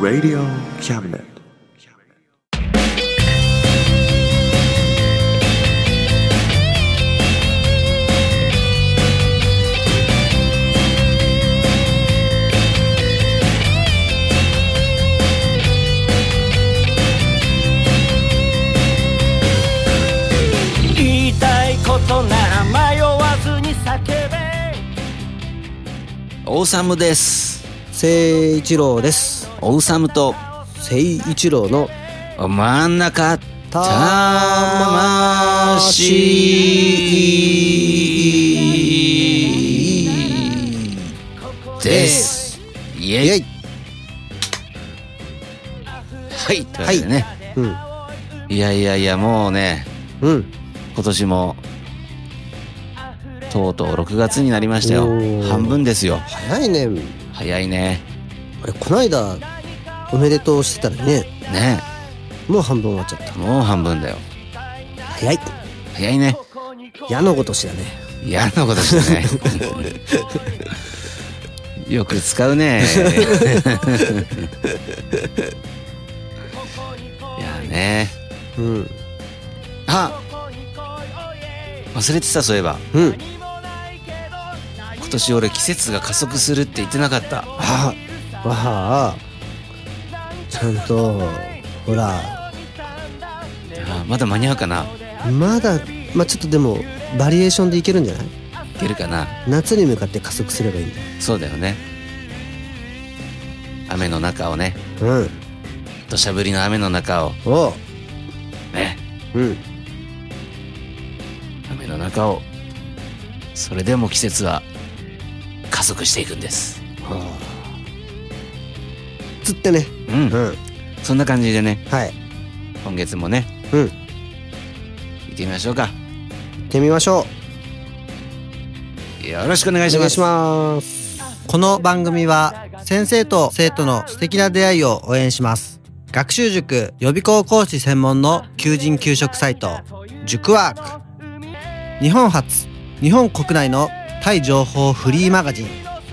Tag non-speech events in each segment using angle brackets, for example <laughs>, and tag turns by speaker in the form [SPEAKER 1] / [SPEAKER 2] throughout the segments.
[SPEAKER 1] Radio Cabinet.
[SPEAKER 2] オーサムです。
[SPEAKER 3] 聖一郎です。
[SPEAKER 2] オーサムと
[SPEAKER 3] 聖一郎の
[SPEAKER 2] 真ん中魂ですイエイ
[SPEAKER 3] イエイ。
[SPEAKER 2] はい。というわけでね、
[SPEAKER 3] うん。
[SPEAKER 2] い、やいやいやもうね。
[SPEAKER 3] うん。
[SPEAKER 2] 今年もとうとう6月になりましたよ。半分ですよ。
[SPEAKER 3] 早いね。
[SPEAKER 2] 早いね。
[SPEAKER 3] あれこないだおめでとうしてたのにね。
[SPEAKER 2] ね。
[SPEAKER 3] もう半分終わっちゃった。
[SPEAKER 2] もう半分だよ。
[SPEAKER 3] 早い。
[SPEAKER 2] 早いね。
[SPEAKER 3] 矢のごとしだね。
[SPEAKER 2] 嫌なことしたね。<laughs> よく使うね。<laughs> いやね。
[SPEAKER 3] うん。
[SPEAKER 2] あ忘れてたそういえば。
[SPEAKER 3] うん
[SPEAKER 2] 今年俺季節が加速するって言ってなかった。
[SPEAKER 3] あわあちゃんとほら。
[SPEAKER 2] あまだ間に合うかな。
[SPEAKER 3] まだまあちょっとでもバリエーションでいけるんじゃない？
[SPEAKER 2] いけるかな。
[SPEAKER 3] 夏に向かって加速すればいいんだ。よ
[SPEAKER 2] そうだよね。雨の中をね。
[SPEAKER 3] うん。
[SPEAKER 2] 土砂降りの雨の中を。
[SPEAKER 3] おう。
[SPEAKER 2] ね。
[SPEAKER 3] うん。
[SPEAKER 2] 雨の中を。それでも季節は加速していくんです。
[SPEAKER 3] はあ。つってね。
[SPEAKER 2] うん。
[SPEAKER 3] うん。
[SPEAKER 2] そんな感じでね。
[SPEAKER 3] はい。
[SPEAKER 2] 今月もね。
[SPEAKER 3] うん。
[SPEAKER 2] 行ってみましょうか。
[SPEAKER 3] 行ってみましょ
[SPEAKER 2] よろしくお願いうします。
[SPEAKER 3] お願いします。
[SPEAKER 4] この番組は先生と生徒の素敵な出会いを応援します。学習塾予備校講師専門の求人・求職サイト塾ワーク。日本初日本国内のタイ情報フリーマガジン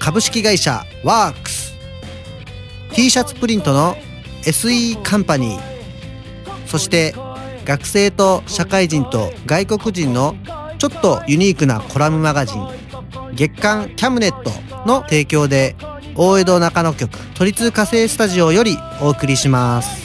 [SPEAKER 4] 株式会社ワークス。T シャツプリントの SE カンパニー。そして学生と社会人と外国人のちょっとユニークなコラムマガジン。月刊キャムネットの提供で大江戸中野局都立火星スタジオよりお送りします。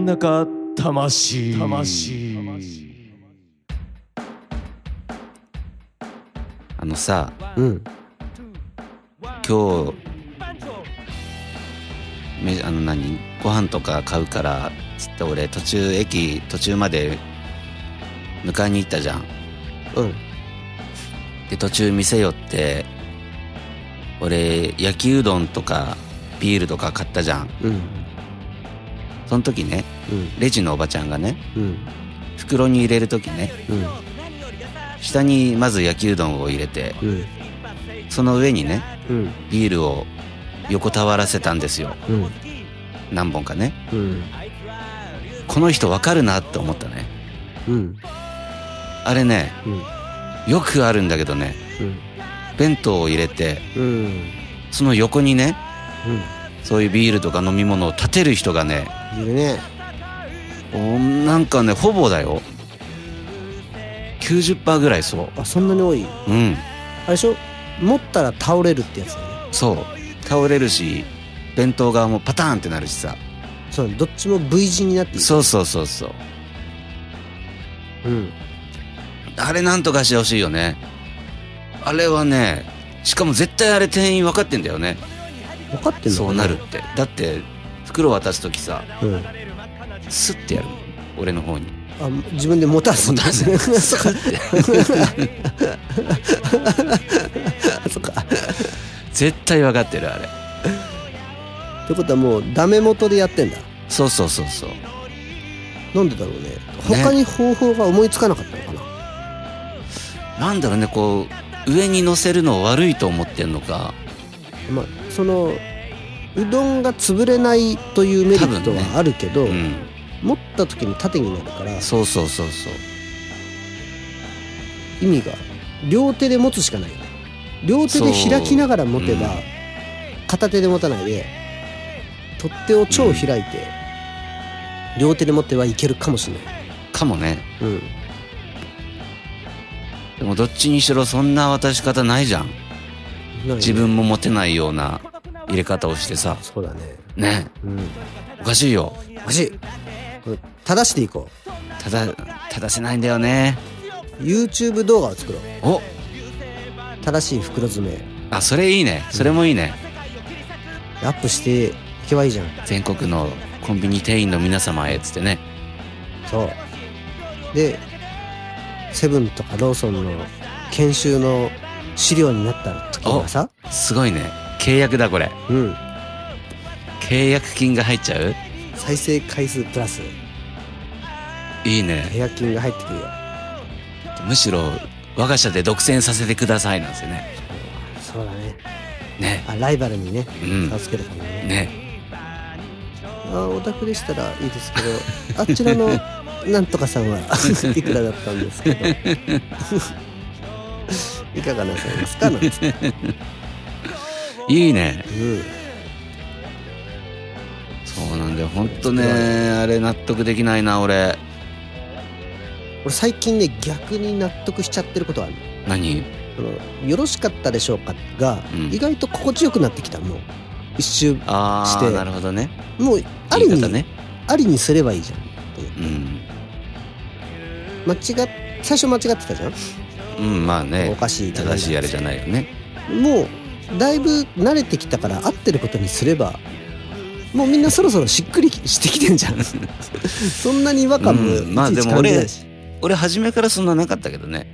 [SPEAKER 5] ん中魂。魂。
[SPEAKER 2] あのさ
[SPEAKER 3] うん。
[SPEAKER 2] 今日めあの何？ご飯とか買うからつって俺途中駅途中まで迎えに行ったじゃん。
[SPEAKER 3] うん。
[SPEAKER 2] で途中店寄って俺焼きうどんとかビールとか買ったじゃん。
[SPEAKER 3] うん
[SPEAKER 2] その時ね
[SPEAKER 3] うん。
[SPEAKER 2] レジのおばちゃんがね
[SPEAKER 3] うん。
[SPEAKER 2] 袋に入れる時ね
[SPEAKER 3] うん。
[SPEAKER 2] 下にまず焼きうどんを入れて
[SPEAKER 3] うん。
[SPEAKER 2] その上にね
[SPEAKER 3] うん。
[SPEAKER 2] ビールを横たわらせたんですよ。
[SPEAKER 3] うん。
[SPEAKER 2] 何本かね。
[SPEAKER 3] うん。
[SPEAKER 2] この人わかるなって思ったね。
[SPEAKER 3] うん。
[SPEAKER 2] あれね
[SPEAKER 3] うん。
[SPEAKER 2] よくあるんだけどね
[SPEAKER 3] うん。
[SPEAKER 2] 弁当を入れて
[SPEAKER 3] うん。
[SPEAKER 2] その横にね
[SPEAKER 3] うん。
[SPEAKER 2] そういうビールとか飲み物を立てる人がね
[SPEAKER 3] いるね。
[SPEAKER 2] おなんかねほぼだよ。90%ぐらいそ
[SPEAKER 3] あそんなに多い？う
[SPEAKER 2] うん。
[SPEAKER 3] あれでしょ？持ったら倒れるってやつだよね。
[SPEAKER 2] そう。倒れるし弁当側もパターンってなるしさ。
[SPEAKER 3] そうどっちも V 字になって
[SPEAKER 2] そうそうそうそう。
[SPEAKER 3] うん。
[SPEAKER 2] あれなんとかしてほしいよね。あれはねしかも絶対あれ店員分かってんだよね。
[SPEAKER 3] 分かってんの
[SPEAKER 2] そうなるって。だって袋渡す時さ
[SPEAKER 3] うん。
[SPEAKER 2] スッてやる。俺の方に。
[SPEAKER 3] あ自分で持たすんだ。
[SPEAKER 2] 持たす
[SPEAKER 3] そっかそっか。<laughs>
[SPEAKER 2] 絶対分かってるあれ。
[SPEAKER 3] ってことはもうダメ元でやってんだ。
[SPEAKER 2] そうそうそうそう。
[SPEAKER 3] なんでだろうね。他に方法が思いつかなかったのかな、
[SPEAKER 2] なんだろうねこう上に乗せるの悪いと思ってんのか。
[SPEAKER 3] まあそのうどんが潰れないというメリットはあるけど、
[SPEAKER 2] うん
[SPEAKER 3] 持った時に縦になるから
[SPEAKER 2] そうそうそうそう。
[SPEAKER 3] 意味が両手で持つしかない。両手で開きながら持てば、
[SPEAKER 2] そう。うん
[SPEAKER 3] 片手で持たないで取っ手を超開いて、両手で持ってはいけるかもしれない。
[SPEAKER 2] かもね。
[SPEAKER 3] うん。
[SPEAKER 2] でもどっちにしろそんな渡し方ないじゃん。
[SPEAKER 3] ね。
[SPEAKER 2] 自分も持てないような入れ方をしてさ。
[SPEAKER 3] そうだね。
[SPEAKER 2] ね。
[SPEAKER 3] うん。
[SPEAKER 2] おかしいよ。
[SPEAKER 3] おかしい。正していこ
[SPEAKER 2] ただ正せないんだよね。
[SPEAKER 3] う YouTube 動画を作ろう。
[SPEAKER 2] お。
[SPEAKER 3] 正しい袋詰め。
[SPEAKER 2] あそれいいね。それもいいね。
[SPEAKER 3] アップしていけばいいじゃん。
[SPEAKER 2] 全国のコンビニ店員の皆様へっつってね。
[SPEAKER 3] そう。でセブンとかローソンの研修の資料になった時はさ。
[SPEAKER 2] すごいね契約だこれ。
[SPEAKER 3] うん。
[SPEAKER 2] 契約金が入っちゃう？
[SPEAKER 3] 再生回数プラス。
[SPEAKER 2] いいね。
[SPEAKER 3] 契約金が入ってくるよ。
[SPEAKER 2] むしろ我が社で独占させてくださいなんですよね。
[SPEAKER 3] そうだね。
[SPEAKER 2] ね。
[SPEAKER 3] あライバルにね
[SPEAKER 2] うん。
[SPEAKER 3] 差をつけるためにね。
[SPEAKER 2] ね。
[SPEAKER 3] あお宅でしたらいいですけど <laughs> あちらのなんとかさんは <laughs> いくらだったんですけど。<laughs> いかがなさいますか？なんつって
[SPEAKER 2] いいね。
[SPEAKER 3] うん。
[SPEAKER 2] そうなんだよ。ほんとねあれ納得できないな俺。
[SPEAKER 3] 俺最近ね逆に納得しちゃってることある。の
[SPEAKER 2] 何？
[SPEAKER 3] そのよろしかったでしょうか？が、
[SPEAKER 2] うん。
[SPEAKER 3] 意外と心地よくなってきたもう一周
[SPEAKER 2] ああ
[SPEAKER 3] して
[SPEAKER 2] なるほどね。
[SPEAKER 3] もうありに、
[SPEAKER 2] ね
[SPEAKER 3] ありにすればいいじゃん
[SPEAKER 2] うん。
[SPEAKER 3] 間違っ最初間違ってたじゃん、
[SPEAKER 2] うんまあ
[SPEAKER 3] お
[SPEAKER 2] ね
[SPEAKER 3] かしい。
[SPEAKER 2] 正しいあれじゃないよね。
[SPEAKER 3] もうだいぶ慣れてきたから合ってることにすればもうみんなそろそろしっくりしてきてんじゃん。<laughs> そんなに違和感もいち
[SPEAKER 2] うんまあ
[SPEAKER 3] いち
[SPEAKER 2] でも俺
[SPEAKER 3] 感じない。し、
[SPEAKER 2] 俺初めからそんななかったけどね。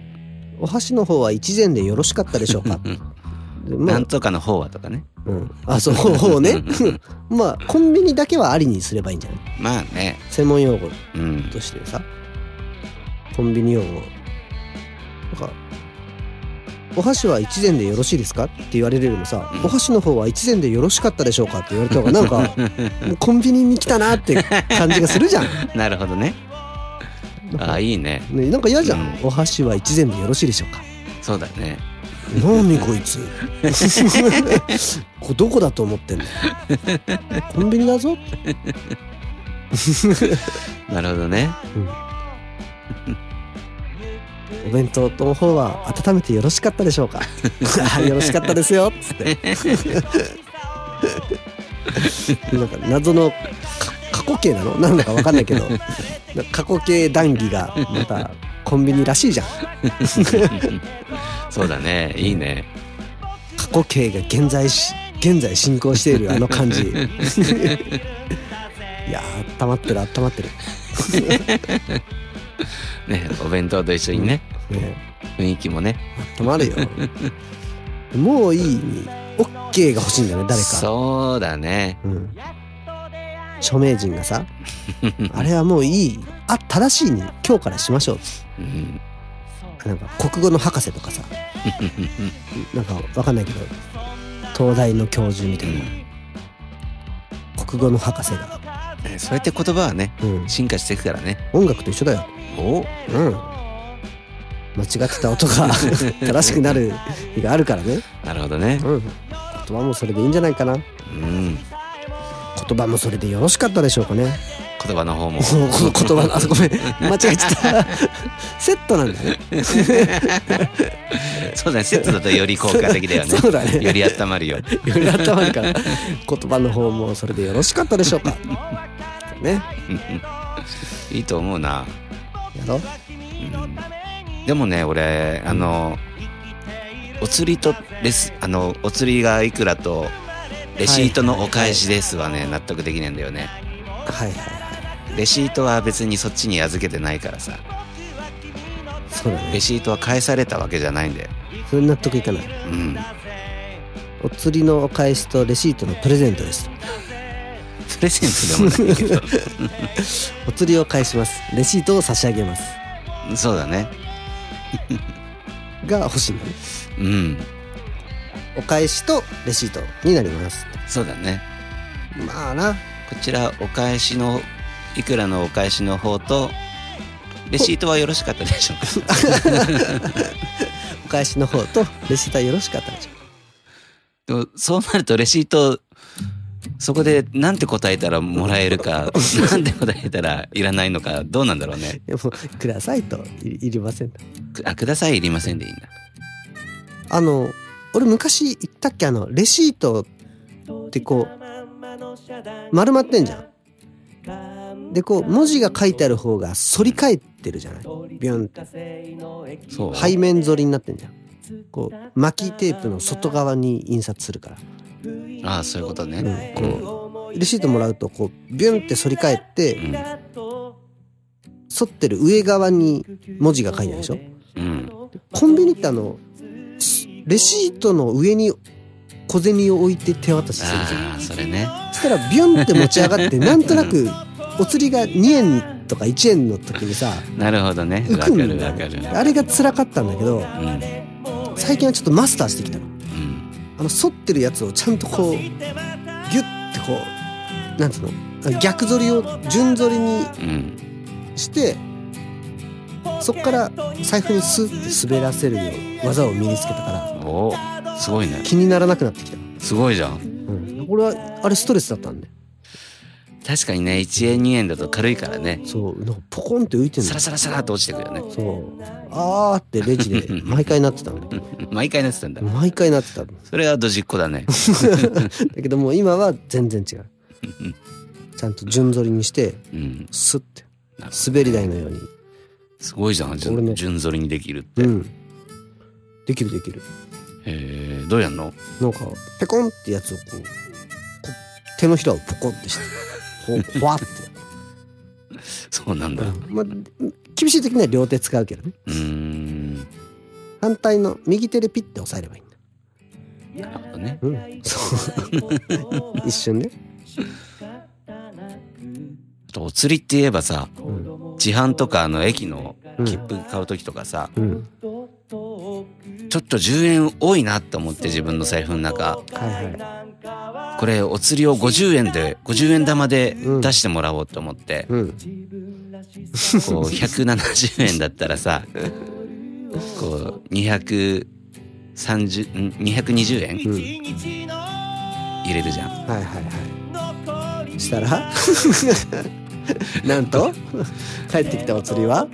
[SPEAKER 3] お箸の方は一膳でよろしかったでしょうか。<laughs> まあ
[SPEAKER 2] なんとかの方はとかね。
[SPEAKER 3] うん、あそう方ね。
[SPEAKER 2] うん。<laughs>
[SPEAKER 3] まあコンビニだけはありにすればいいんじゃない？
[SPEAKER 2] まあね。
[SPEAKER 3] 専門用語
[SPEAKER 2] うん。
[SPEAKER 3] としてさ。コンビニ用語。なんか「お箸は一膳でよろしいですか?」って言われるよりもさ、
[SPEAKER 2] うん
[SPEAKER 3] お箸の方は一膳でよろしかったでしょうか?」って言われた方がなんか <laughs> コンビニに来たなって感じがするじゃん。
[SPEAKER 2] なるほどね。ああいいね。
[SPEAKER 3] ね、なんか嫌じゃん、
[SPEAKER 2] うん。
[SPEAKER 3] お箸は一膳でよろしいでしょうか？
[SPEAKER 2] そうだね。
[SPEAKER 3] 何こいつ？<laughs> これどこだと思ってんだよ <laughs> コンビニだぞ。
[SPEAKER 2] なるほどね
[SPEAKER 3] お弁当の方は温めてよろしかったでしょうか？あ <laughs> よろしかったですよ。っつってなんか謎のか過去形なの？なんだかわかんないけど。過去形談義がまたコンビニらしいじゃん。
[SPEAKER 2] そうだね。いいね。
[SPEAKER 3] 過去形が現在し現在進行しているあの感じ。<laughs> いやー温まってる温まってる、<laughs>
[SPEAKER 2] ねお弁当と一緒にね
[SPEAKER 3] ね、
[SPEAKER 2] 雰囲気もね。
[SPEAKER 3] 温まるよ。<laughs> もういいに OK が欲しいんだよね誰か。
[SPEAKER 2] そうだね。
[SPEAKER 3] うん、著名人がさ <laughs> あれはもういい。あ正しいに今日からしましょう。
[SPEAKER 2] うん。
[SPEAKER 3] なんか国語の博士とかさ。なんかわかんないけど東大の教授みたいな。国国語の博士が、
[SPEAKER 2] えそうやって言葉はね
[SPEAKER 3] うん、
[SPEAKER 2] 進化していくからね。
[SPEAKER 3] 音楽と一緒だよ
[SPEAKER 2] お
[SPEAKER 3] うん。間違ってた音が <laughs> 正しくなる日があるからね、
[SPEAKER 2] なるほどね。
[SPEAKER 3] うん、言葉もそれでいいんじゃないかな。
[SPEAKER 2] うん。
[SPEAKER 3] 言葉もそれでよろしかったでしょうかね。
[SPEAKER 2] 言葉の方も。
[SPEAKER 3] この言葉あごめん。<laughs> 間違えちゃった。セットなんだね。<laughs>
[SPEAKER 2] そうだね。セットだとより効果的だよね。
[SPEAKER 3] そうだね。
[SPEAKER 2] より温まるよ。
[SPEAKER 3] より頭るから。言葉の方もそれでよろしかったでしょうか。ね。
[SPEAKER 2] いいと思うな
[SPEAKER 3] やろう
[SPEAKER 2] でもね俺あのお釣りとレスあのお釣りがいくらとレシートのお返しですはね納得できねえんだよね。
[SPEAKER 3] はいはいはい。
[SPEAKER 2] レシートは別にそっちに預けてないからさ。
[SPEAKER 3] そうだね。
[SPEAKER 2] レシートは返されたわけじゃないんだよ
[SPEAKER 3] それ納得いかない。
[SPEAKER 2] うん。
[SPEAKER 3] お釣りのお返しとレシートのプレゼントです
[SPEAKER 2] プレゼントでもないけど。
[SPEAKER 3] お釣りを返します。レシートを差し上げます。
[SPEAKER 2] そうだね。
[SPEAKER 3] が欲しい。のね
[SPEAKER 2] うん。
[SPEAKER 3] お返しとレシートになります。
[SPEAKER 2] そうだね。
[SPEAKER 3] まあな。
[SPEAKER 2] こちらお返しのいくらのお返しの方とレシートはよろしかったでしょうか？<laughs>
[SPEAKER 3] お返しの方とレシートはよろしかったでしょ
[SPEAKER 2] でもそうなるとレシートそこでなんて答えたらもらえるか <laughs> なんて答えたらいらないのかどうなんだろうね。
[SPEAKER 3] でもくださいといいりません。
[SPEAKER 2] くあくださいいりませんでいいんだ。
[SPEAKER 3] あの俺昔言ったっけ？あのレシートってこう丸まってんじゃん。でこう文字が書いてある方が反り返ってるじゃない？ビュンって。
[SPEAKER 2] そう。
[SPEAKER 3] 背面反りになってんじゃん。こう巻きテープの外側に印刷するから
[SPEAKER 2] ああそういうことね、
[SPEAKER 3] うんこうレシートもらうとこうビュンって反り返って
[SPEAKER 2] うん。
[SPEAKER 3] 反ってる上側に文字が書いてあるでしょ？
[SPEAKER 2] うん。
[SPEAKER 3] コンビニってあのすレシートの上に小銭を置いて手渡しするじゃん。
[SPEAKER 2] ああそれね。
[SPEAKER 3] そしたらビュンって持ち上がってなんとなく <laughs> お釣りが2円とか1円の時にさ
[SPEAKER 2] なるほどね。
[SPEAKER 3] 浮くんだあれが辛かったんだけど
[SPEAKER 2] うん。
[SPEAKER 3] 最近はちょっとマスターしてきたの。
[SPEAKER 2] うん
[SPEAKER 3] あの反ってるやつをちゃんとこうギュッてこうなんつうの？逆反りを順反りに
[SPEAKER 2] うん
[SPEAKER 3] してそっから財布にスッて滑らせるよう技を身につけたから
[SPEAKER 2] おすごいね。
[SPEAKER 3] 気にならなくなってきた、
[SPEAKER 2] すごいじゃん。
[SPEAKER 3] うん、俺はあれストレスだったんで
[SPEAKER 2] 確かにね1円2円だと軽いからね。
[SPEAKER 3] そうなんかポコンって浮いてん
[SPEAKER 2] サ
[SPEAKER 3] の
[SPEAKER 2] ラサラサラっと落ちてくよね。
[SPEAKER 3] そう。あーってレジで <laughs> 毎回なってたんだけど
[SPEAKER 2] 毎回なってたんだ。
[SPEAKER 3] 毎回なってた
[SPEAKER 2] それはドジっ子だね。<laughs>
[SPEAKER 3] けどもう今は全然違う。<laughs> ちゃんと順反りにして
[SPEAKER 2] うん。
[SPEAKER 3] スッて滑り台のように。
[SPEAKER 2] すごいじゃん
[SPEAKER 3] 俺ね
[SPEAKER 2] 順反りにできるって、へ
[SPEAKER 3] うん。できるできる。
[SPEAKER 2] えどうやんの？
[SPEAKER 3] なんかペコンってやつをこうこう手のひらをポコってしてほほわって、
[SPEAKER 2] そうなんだ。う
[SPEAKER 3] まあ、厳しい時には両手使うけどね。
[SPEAKER 2] ーん。
[SPEAKER 3] 反対の右手でピッて押さえればいいんだ。
[SPEAKER 2] なるほどね。
[SPEAKER 3] うん。そう。一瞬ね
[SPEAKER 2] あとお釣りって言えばさ
[SPEAKER 3] うん。
[SPEAKER 2] 自販とかあの駅の切符買う時とかさ、
[SPEAKER 3] うん。
[SPEAKER 2] ちょっと10円多いなって思って自分の財布の中。
[SPEAKER 3] はいはい
[SPEAKER 2] これお釣りを50円で50円玉で
[SPEAKER 3] うん。
[SPEAKER 2] 出してもらおうと思って、
[SPEAKER 3] うん。
[SPEAKER 2] こう170円だったらさこう230ん？220円
[SPEAKER 3] うん。
[SPEAKER 2] 入れるじゃん。
[SPEAKER 3] はいはいはい。したら？<laughs> <laughs> なんと <laughs> 帰ってきたお釣りは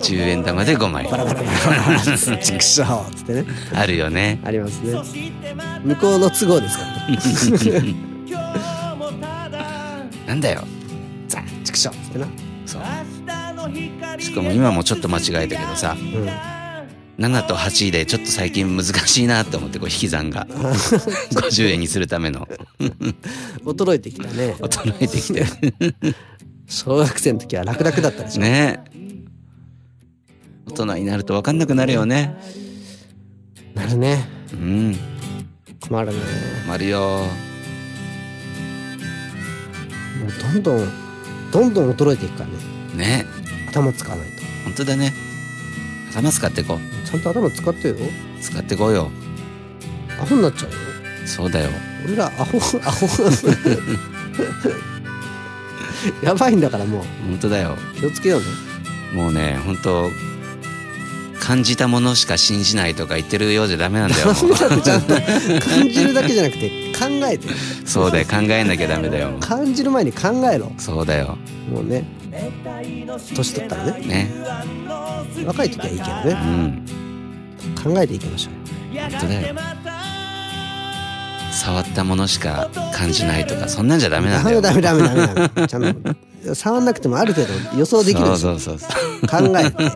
[SPEAKER 2] ？10円玉で5枚。
[SPEAKER 3] バラバラバラバラチクショーっつってね
[SPEAKER 2] あるよね
[SPEAKER 3] ありますね向こうの都合ですからね
[SPEAKER 2] なんだよ
[SPEAKER 3] ザッチクショーっつってな
[SPEAKER 2] そうしかも今もちょっと間違えたけどさ
[SPEAKER 3] うん
[SPEAKER 2] 7と8でちょっと最近難しいなと思ってこう引き算が50円にするための
[SPEAKER 3] 衰えてきたね
[SPEAKER 2] 衰えてきてる
[SPEAKER 3] 小学生の時は楽々だったでしょ。
[SPEAKER 2] ね。大人になると分かんなくなるよね。
[SPEAKER 3] なるね。
[SPEAKER 2] うん。
[SPEAKER 3] 困るね。
[SPEAKER 2] 困るよ。
[SPEAKER 3] もうどんどんどんどん衰えていくからね。
[SPEAKER 2] ね。
[SPEAKER 3] 頭使わないと。
[SPEAKER 2] 本当だね。頭使ってこう。
[SPEAKER 3] ちゃんと頭使ってよ。
[SPEAKER 2] 使ってこうよ。
[SPEAKER 3] アホになっちゃうよ。
[SPEAKER 2] そうだよ。
[SPEAKER 3] 俺らアホアホ <laughs> <laughs> やばいんだからもう。
[SPEAKER 2] 本当だよ。
[SPEAKER 3] 気をつけようね
[SPEAKER 2] もうね本当感じたものしか信じないとか言ってるようじゃダメなんだよ。も
[SPEAKER 3] ダメだってちゃんと。感じるだけじゃなくて考えて。
[SPEAKER 2] うそうだよ。考えなきゃダメだよ。
[SPEAKER 3] 感じる前に考えろ。
[SPEAKER 2] そうだよ。
[SPEAKER 3] もうね。年取ったらね。
[SPEAKER 2] ね。
[SPEAKER 3] 若い時はいいけど
[SPEAKER 2] う
[SPEAKER 3] ね
[SPEAKER 2] ん。
[SPEAKER 3] 考えていきましょう。
[SPEAKER 2] 本当だよ触ったものしか感じないとかそんなんじゃダメなんだよ。
[SPEAKER 3] ダメダメダメダメ。ちゃんと触んなくてもある程度予想できる
[SPEAKER 2] そうそうそう。
[SPEAKER 3] 考えて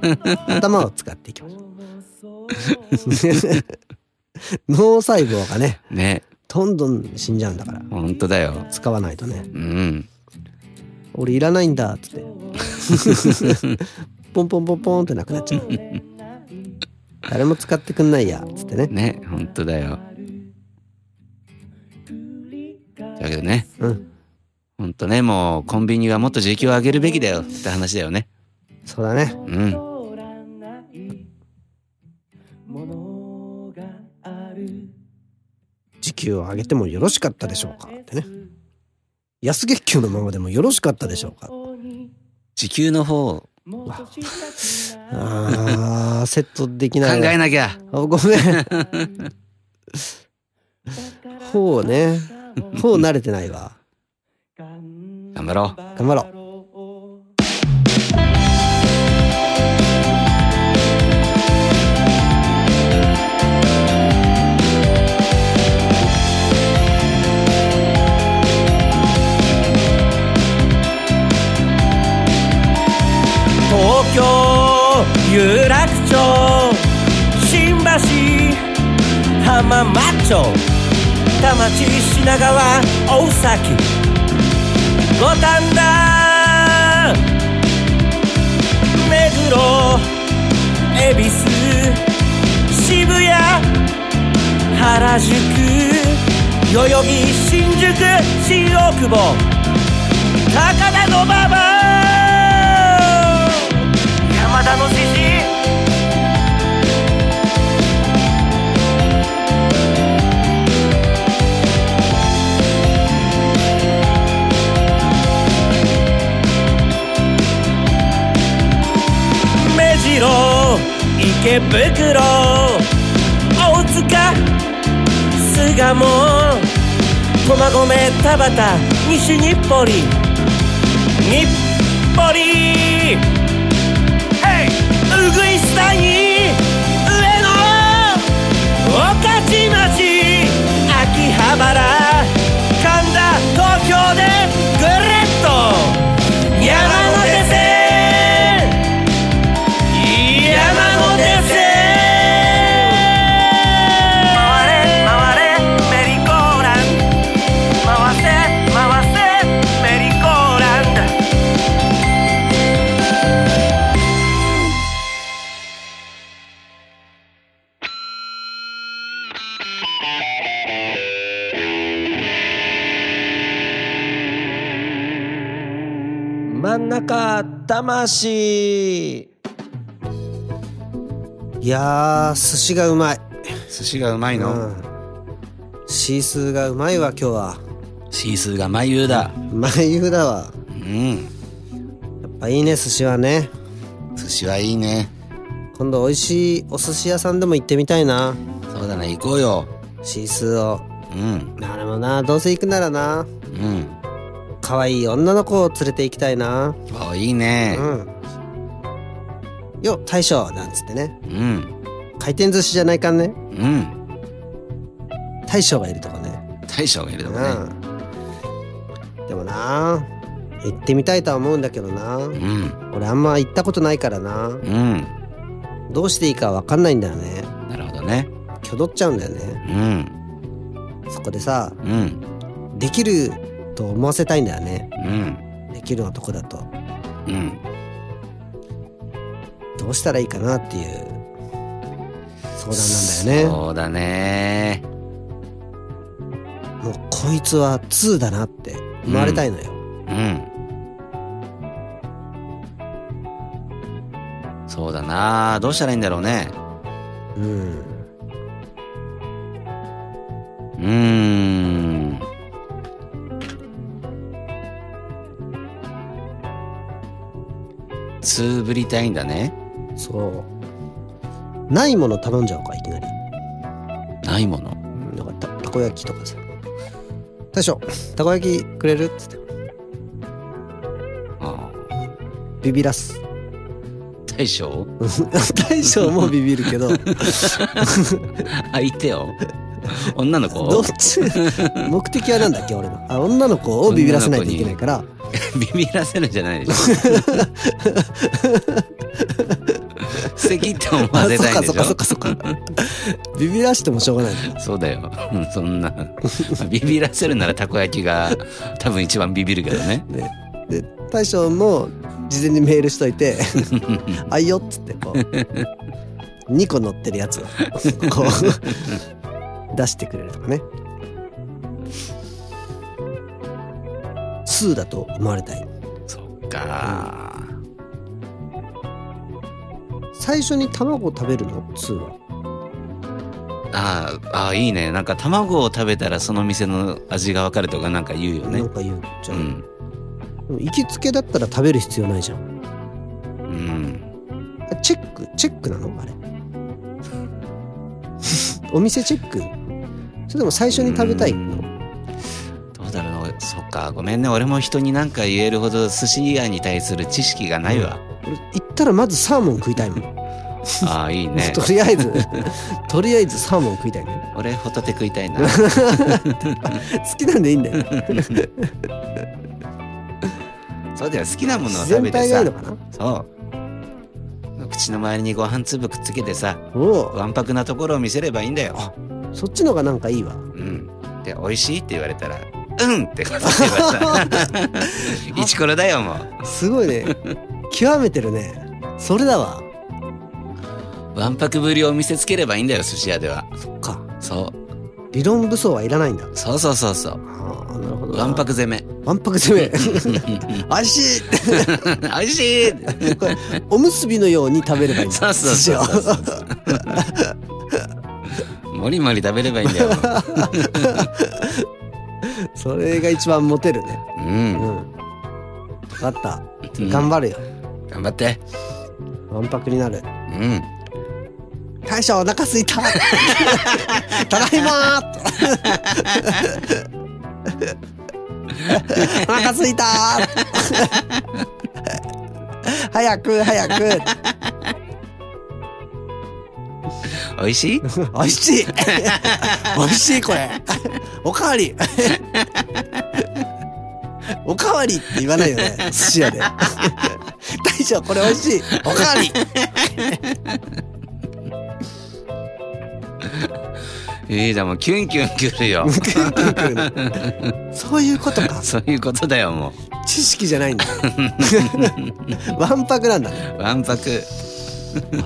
[SPEAKER 3] 頭を使っていきましょう。脳細胞がね
[SPEAKER 2] ね。
[SPEAKER 3] どんどん死んじゃうんだから。
[SPEAKER 2] 本当だよ。
[SPEAKER 3] 使わないとね。
[SPEAKER 2] うん。
[SPEAKER 3] 俺いらないんだっつって。<laughs> ポンポンポンポンってなくなっちゃう。誰も使ってくんないやっつってね。
[SPEAKER 2] ね本当だよわけでね。
[SPEAKER 3] うん。
[SPEAKER 2] 本当ねもうコンビニはもっと時給を上げるべきだよ。って話だよね。
[SPEAKER 3] そうだね。
[SPEAKER 2] うん。
[SPEAKER 3] 時給を上げてもよろしかったでしょうか。ってね。安月給のままでもよろしかったでしょうか。
[SPEAKER 2] 時給の方考
[SPEAKER 3] あー <laughs> セットできないわ
[SPEAKER 2] えなきゃ。
[SPEAKER 3] あごめん。<laughs> ほうねほう慣れてないわ。
[SPEAKER 2] 頑張ろう。
[SPEAKER 3] 頑張ろう。
[SPEAKER 6] 東京有楽町新橋浜松町田町品川大崎。五反田。目黒。恵比寿。渋谷。原宿。代々木新宿。新大久保。高田馬場。袋大塚巣鴨駒込田畑西日暮里日魂。
[SPEAKER 3] いやー寿司がうまい。
[SPEAKER 2] 寿司がうまいの、
[SPEAKER 3] うん。シースーがうまいわ今日は。
[SPEAKER 2] シースーが眉だ。
[SPEAKER 3] 眉だわ。
[SPEAKER 2] うん。
[SPEAKER 3] やっぱいいね寿司はね。
[SPEAKER 2] 寿司はいいね。
[SPEAKER 3] 今度美味しいお寿司屋さんでも行ってみたいな。
[SPEAKER 2] そうだね行こうよ。
[SPEAKER 3] シースーを。
[SPEAKER 2] うん。
[SPEAKER 3] なるもなどうせ行くならな。
[SPEAKER 2] うん
[SPEAKER 3] 可愛い女の子を連れて行きたいな。
[SPEAKER 2] あいいね。
[SPEAKER 3] うん。よ大将なんつってね。
[SPEAKER 2] うん。
[SPEAKER 3] 回転寿司じゃないかんね。
[SPEAKER 2] うん。
[SPEAKER 3] 大将がいるとこね。
[SPEAKER 2] 大将がいるとこね。
[SPEAKER 3] うん。でもな行ってみたいとは思うんだけどな。
[SPEAKER 2] うん。
[SPEAKER 3] 俺あんま行ったことないからな。
[SPEAKER 2] うん。
[SPEAKER 3] どうしていいか分かんないんだよね。
[SPEAKER 2] なるほどね。
[SPEAKER 3] 挙動っちゃうんだよね。
[SPEAKER 2] うん。
[SPEAKER 3] そこでさ
[SPEAKER 2] うん。
[SPEAKER 3] できると思わせたいんだよね。
[SPEAKER 2] うん。
[SPEAKER 3] できる男だと。
[SPEAKER 2] うん。
[SPEAKER 3] どうしたらいいかなっていう。相談なんだよね。
[SPEAKER 2] そうだね。
[SPEAKER 3] もうこいつは2だなって。思われたいのよ、
[SPEAKER 2] うん。そうだな。どうしたらいいんだろうね。
[SPEAKER 3] うん。
[SPEAKER 2] うーんつぶりたいんだね。
[SPEAKER 3] そう。ないもの頼んじゃおうかいきなり。
[SPEAKER 2] ないもの？
[SPEAKER 3] うんだからた。たこ焼きとかさ。大将たこ焼きくれる？っつって。
[SPEAKER 2] あ
[SPEAKER 3] ビビらす。
[SPEAKER 2] あ大将？<laughs>
[SPEAKER 3] 大将もビビるけど。<laughs>
[SPEAKER 2] 相手を？女の子？
[SPEAKER 3] どっち？<laughs> 目的はなんだっけ俺の。あ女の子をビビらせないといけないから <laughs>
[SPEAKER 2] ビビらせるんじゃないでしょ。<laughs> 素敵ってたいんでしょ。
[SPEAKER 3] そっかそっかそっかビビらしてもしょうがない
[SPEAKER 2] そうだよ。うんそんな。ビビらせるならたこ焼きが多分一番ビビるけどね。
[SPEAKER 3] でで大将も事前にメールしといて「<laughs> あいよ」っつってこう。2個乗ってるやつをこう出してくれるとかね2だと思われたい。
[SPEAKER 2] そっか。
[SPEAKER 3] 最初に卵食べるの？2は。
[SPEAKER 2] あーあーいいね。なんか卵を食べたらその店の味が分かるとかなんか言うよね。
[SPEAKER 3] なんか言うじゃ、
[SPEAKER 2] う。んん。
[SPEAKER 3] でも行きつけだったら食べる必要ないじゃん。
[SPEAKER 2] うん。
[SPEAKER 3] チェックチェックなの？あれ。<laughs> お店チェック？それでも最初に食べたい？
[SPEAKER 2] うだろうそっか。ごめんね。俺も人に何か言えるほど寿司屋に対する知識がないわ、
[SPEAKER 3] 俺行ったらまずサーモン食いたいもん。<laughs>
[SPEAKER 2] ああいいね。<laughs>
[SPEAKER 3] とりあえず。<laughs> とりあえずサーモン食いたいね。
[SPEAKER 2] 俺ホタテ食いたいな。
[SPEAKER 3] 好きなんでいいんだよ。
[SPEAKER 2] そうだよ。好きなものを食べてさ。
[SPEAKER 3] 体がいいのかな？
[SPEAKER 2] そう。口の周りにご飯粒くっつけてさわんぱくなところを見せればいいんだよ。
[SPEAKER 3] そっちのがなんかいいわ。
[SPEAKER 2] うん。で美味しいって言われたらうんって答えばさイチコロだよも
[SPEAKER 3] すごいね。極めてるね。それだわ。
[SPEAKER 2] うわんぱくぶりを見せつければいいんだよ寿司屋では。
[SPEAKER 3] そっか。
[SPEAKER 2] そう。
[SPEAKER 3] 理論武装はいらないんだ。
[SPEAKER 2] そうそうそうそう。
[SPEAKER 3] ああなるほどな。
[SPEAKER 2] わんぱく攻め。
[SPEAKER 3] わんぱく攻め。<laughs> 美味しい。<laughs>
[SPEAKER 2] しい。
[SPEAKER 3] これおむすびのように食べればいいんだ。
[SPEAKER 2] そうそうそうそう。<laughs> もりもり食べればいいんだよ
[SPEAKER 3] それが一番モテるね。
[SPEAKER 2] う
[SPEAKER 3] うん。ん分かった。
[SPEAKER 2] うん
[SPEAKER 3] 頑張るよ。
[SPEAKER 2] 頑張って。
[SPEAKER 3] わんぱくになる。
[SPEAKER 2] うん。
[SPEAKER 3] 大将お腹すいた。ただいまー。お腹すいた早く早く
[SPEAKER 2] 美味しい？<laughs>
[SPEAKER 3] 美味しい。<laughs> 美味しいこれ。<laughs> おかわり。おかわりって言わないよね寿司屋で。大将これ美味しい。おかわり。
[SPEAKER 2] いいじゃんもうキュンキュンくるよ。
[SPEAKER 3] そういうことか。
[SPEAKER 2] そういうことだよも
[SPEAKER 3] 知識じゃないんだ。わんぱくなんだね。
[SPEAKER 2] うわんぱく。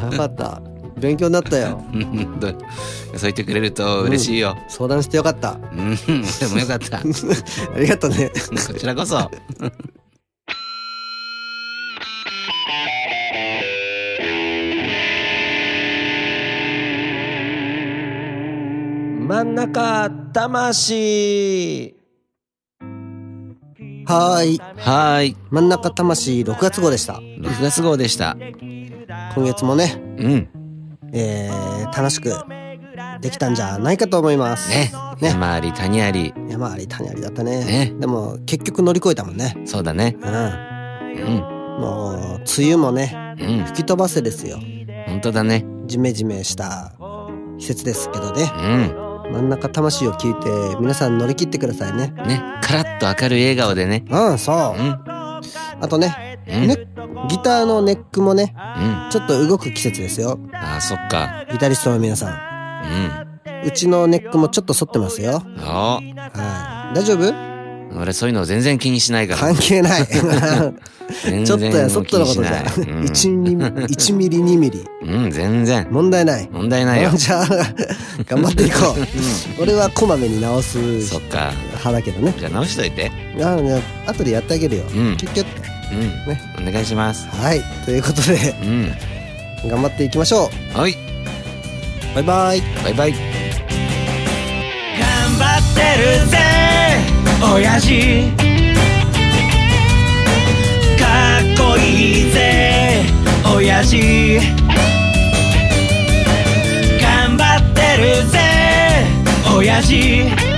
[SPEAKER 3] あよかった勉強になったよ。<laughs>
[SPEAKER 2] そう言ってくれると嬉しいよ。
[SPEAKER 3] 相談してよかった。
[SPEAKER 2] うん、でもよかった。こ <laughs>
[SPEAKER 3] ありがとうね
[SPEAKER 2] ちらこそ。<laughs>
[SPEAKER 5] 真ん中魂。
[SPEAKER 3] はーい。
[SPEAKER 2] はーい。
[SPEAKER 3] 真ん中魂6月号でした。
[SPEAKER 2] 6月号でした。
[SPEAKER 3] 今月もね、
[SPEAKER 2] うん
[SPEAKER 3] えー、楽しくできたんじゃないかと思います。
[SPEAKER 2] ね。
[SPEAKER 3] ね。
[SPEAKER 2] 山あり谷あり。
[SPEAKER 3] 山あり谷ありだったね。
[SPEAKER 2] ね。
[SPEAKER 3] でも結局乗り越えたもんね。
[SPEAKER 2] そうだね。
[SPEAKER 3] うん。
[SPEAKER 2] うん。
[SPEAKER 3] もう梅雨もね
[SPEAKER 2] うん。
[SPEAKER 3] 吹き飛ばせですよ。
[SPEAKER 2] 本当だね。
[SPEAKER 3] ジメジメした季節ですけどね。
[SPEAKER 2] うん。
[SPEAKER 3] 真ん中魂を聞いて皆さん乗り切ってくださいね。
[SPEAKER 2] ね。カラッと明るい笑顔でね。
[SPEAKER 3] うんそう。
[SPEAKER 2] うん。
[SPEAKER 3] あとね
[SPEAKER 2] うん。
[SPEAKER 3] ねギターのネックもね
[SPEAKER 2] うん。
[SPEAKER 3] ちょっと動く季節ですよ。
[SPEAKER 2] あーそっか。
[SPEAKER 3] ギタリストの皆さん。
[SPEAKER 2] うん。
[SPEAKER 3] うちのネックもちょっと反ってますよ。
[SPEAKER 2] お
[SPEAKER 3] はい。大丈夫？
[SPEAKER 2] 俺そういうの全然気にしないから。
[SPEAKER 3] 関係ない。<laughs>
[SPEAKER 2] 全
[SPEAKER 3] ちょっとや
[SPEAKER 2] 然
[SPEAKER 3] そっとのことじゃ
[SPEAKER 2] 気にしないうん。
[SPEAKER 3] 1ミリ1ミリ2ミリ。
[SPEAKER 2] うん全然。
[SPEAKER 3] 問題ない。
[SPEAKER 2] 問題ないよ。<laughs>
[SPEAKER 3] じゃあ頑張っていこう。俺はこまめに直す
[SPEAKER 2] そっか。
[SPEAKER 3] 派だけどね。
[SPEAKER 2] じゃあ直しといて。
[SPEAKER 3] あね後でやってあげるよ、
[SPEAKER 2] うん。
[SPEAKER 3] キュッキュッ。て
[SPEAKER 2] うん。
[SPEAKER 3] ね。
[SPEAKER 2] お願いします。
[SPEAKER 3] はい。ということで
[SPEAKER 2] うん。
[SPEAKER 3] 頑張っていきましょ
[SPEAKER 2] はい、
[SPEAKER 3] うバイバイ。
[SPEAKER 2] バイバイ。
[SPEAKER 6] 頑張ってるぜ親父。かっこいいぜ親父。頑張ってるぜ親父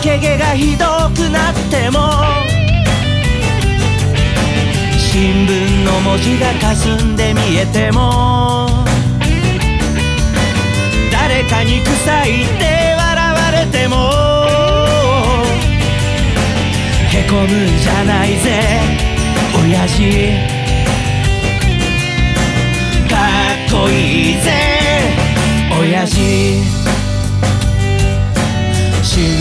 [SPEAKER 6] け毛がひどくなっても新聞の文字が霞んで見えても誰かに臭いって笑われてもへこむんじゃないぜ親父。かっこいいぜ親父。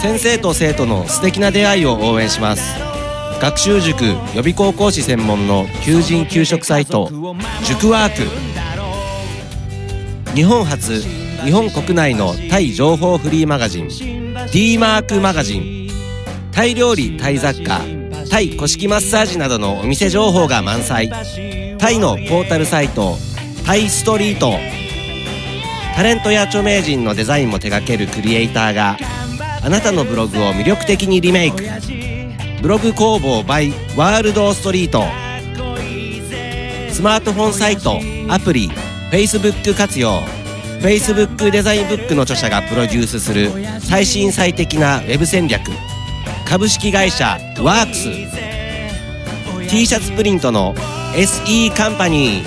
[SPEAKER 5] 先生と生徒の素敵な出会いを応援します。学習塾予備高校師専門の求人・給食サイト塾ワーク。日本初日本国内のタイ情報フリーマガジン d マークマガジン。タイ料理タイ雑貨タイ古式マッサージなどのお店情報が満載。タイのポータルサイトタイストリート。タレントや著名人のデザインも手掛けるクリエイターがあなたのブログを魅力的にリメイク。ブログ工房 by ワールドストリート。スマートフォンサイトアプリ Facebook 活用。Facebook デザインブックの著者がプロデュースする最新最適なウェブ戦略。株式会社ワークス。T シャツプリントの SE カンパニー。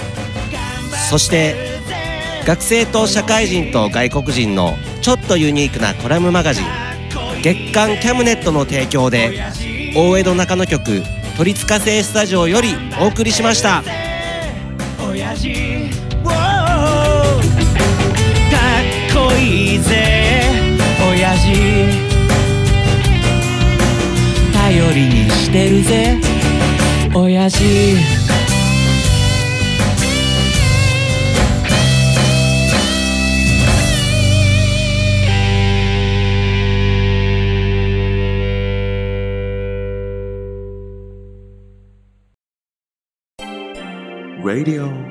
[SPEAKER 5] そして学生と社会人と外国人のちょっとユニークなコラムマガジン。月刊キャムネットの提供で大江戸中野局鳥塚製スタジオよりお送りしました。
[SPEAKER 6] 親父ウォーかっこいいぜ。親父頼りにしてるぜ。親父。
[SPEAKER 1] Radio